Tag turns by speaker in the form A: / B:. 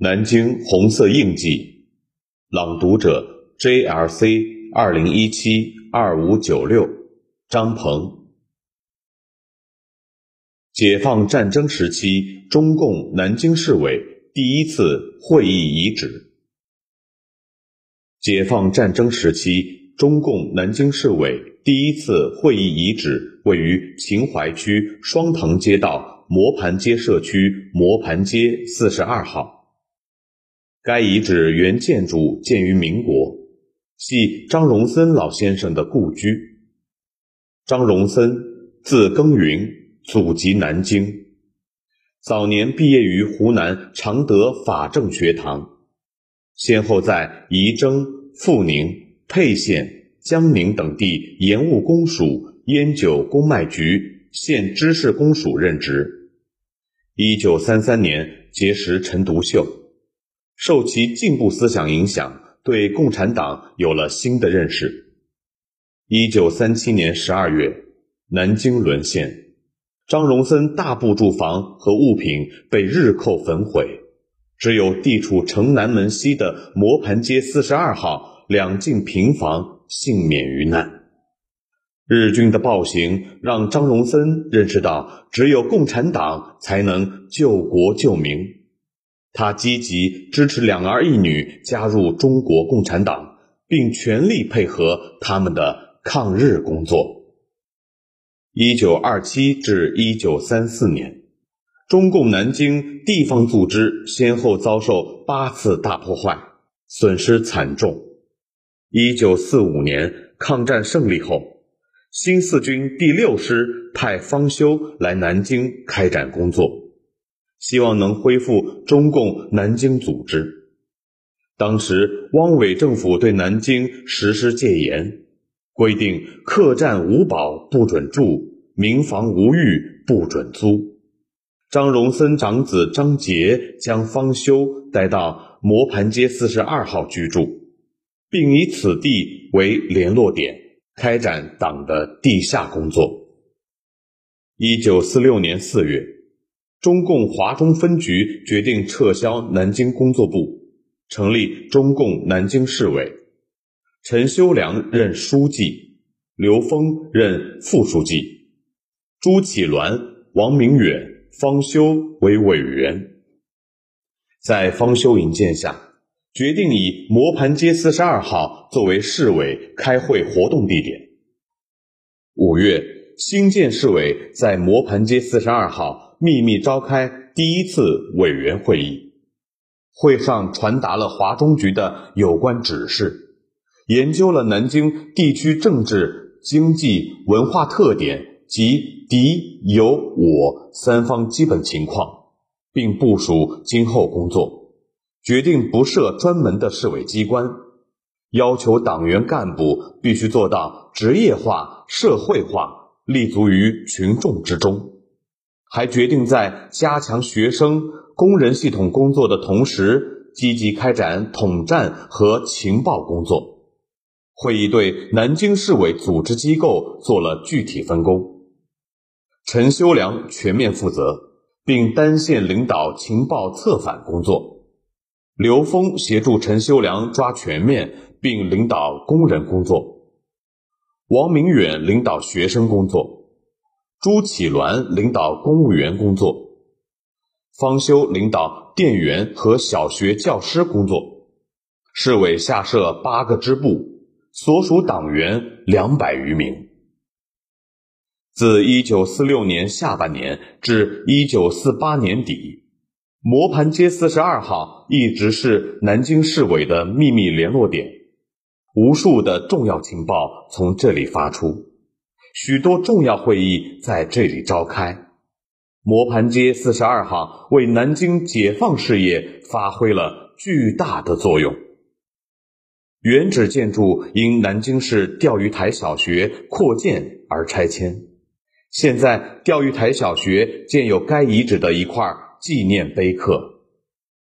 A: 南京红色印记，朗读者 JLC 二零一七二五九六，张鹏。解放战争时期，中共南京市委第一次会议遗址。解放战争时期，中共南京市委第一次会议遗址位于秦淮区双塘街道磨盘街社区磨盘街四十二号。该遗址原建筑建于民国，系张荣森老先生的故居。张荣森，字耕耘，祖籍南京，早年毕业于湖南常德法政学堂，先后在仪征、阜宁、沛县、江宁等地盐务公署、烟酒公卖局县知事公署任职。一九三三年结识陈独秀。受其进步思想影响，对共产党有了新的认识。一九三七年十二月，南京沦陷，张荣森大部住房和物品被日寇焚毁，只有地处城南门西的磨盘街四十二号两进平房幸免于难。日军的暴行让张荣森认识到，只有共产党才能救国救民。他积极支持两儿一女加入中国共产党，并全力配合他们的抗日工作。一九二七至一九三四年，中共南京地方组织先后遭受八次大破坏，损失惨重。一九四五年抗战胜利后，新四军第六师派方休来南京开展工作。希望能恢复中共南京组织。当时汪伪政府对南京实施戒严，规定客栈无保不准住，民房无浴不准租。张荣森长子张杰将方休带到磨盘街四十二号居住，并以此地为联络点，开展党的地下工作。一九四六年四月。中共华中分局决定撤销南京工作部，成立中共南京市委，陈修良任书记，刘峰任副书记，朱启銮、王明远、方修为委员。在方修引荐下，决定以磨盘街四十二号作为市委开会活动地点。五月，新建市委在磨盘街四十二号。秘密召开第一次委员会议，会上传达了华中局的有关指示，研究了南京地区政治、经济、文化特点及敌、友、我三方基本情况，并部署今后工作，决定不设专门的市委机关，要求党员干部必须做到职业化、社会化，立足于群众之中。还决定在加强学生、工人系统工作的同时，积极开展统战和情报工作。会议对南京市委组织机构做了具体分工，陈修良全面负责，并单线领导情报策反工作；刘峰协助陈修良抓全面，并领导工人工作；王明远领导学生工作。朱启銮领导公务员工作，方修领导店员和小学教师工作。市委下设八个支部，所属党员两百余名。自一九四六年下半年至一九四八年底，磨盘街四十二号一直是南京市委的秘密联络点，无数的重要情报从这里发出。许多重要会议在这里召开，磨盘街四十二号为南京解放事业发挥了巨大的作用。原址建筑因南京市钓鱼台小学扩建而拆迁，现在钓鱼台小学建有该遗址的一块纪念碑刻。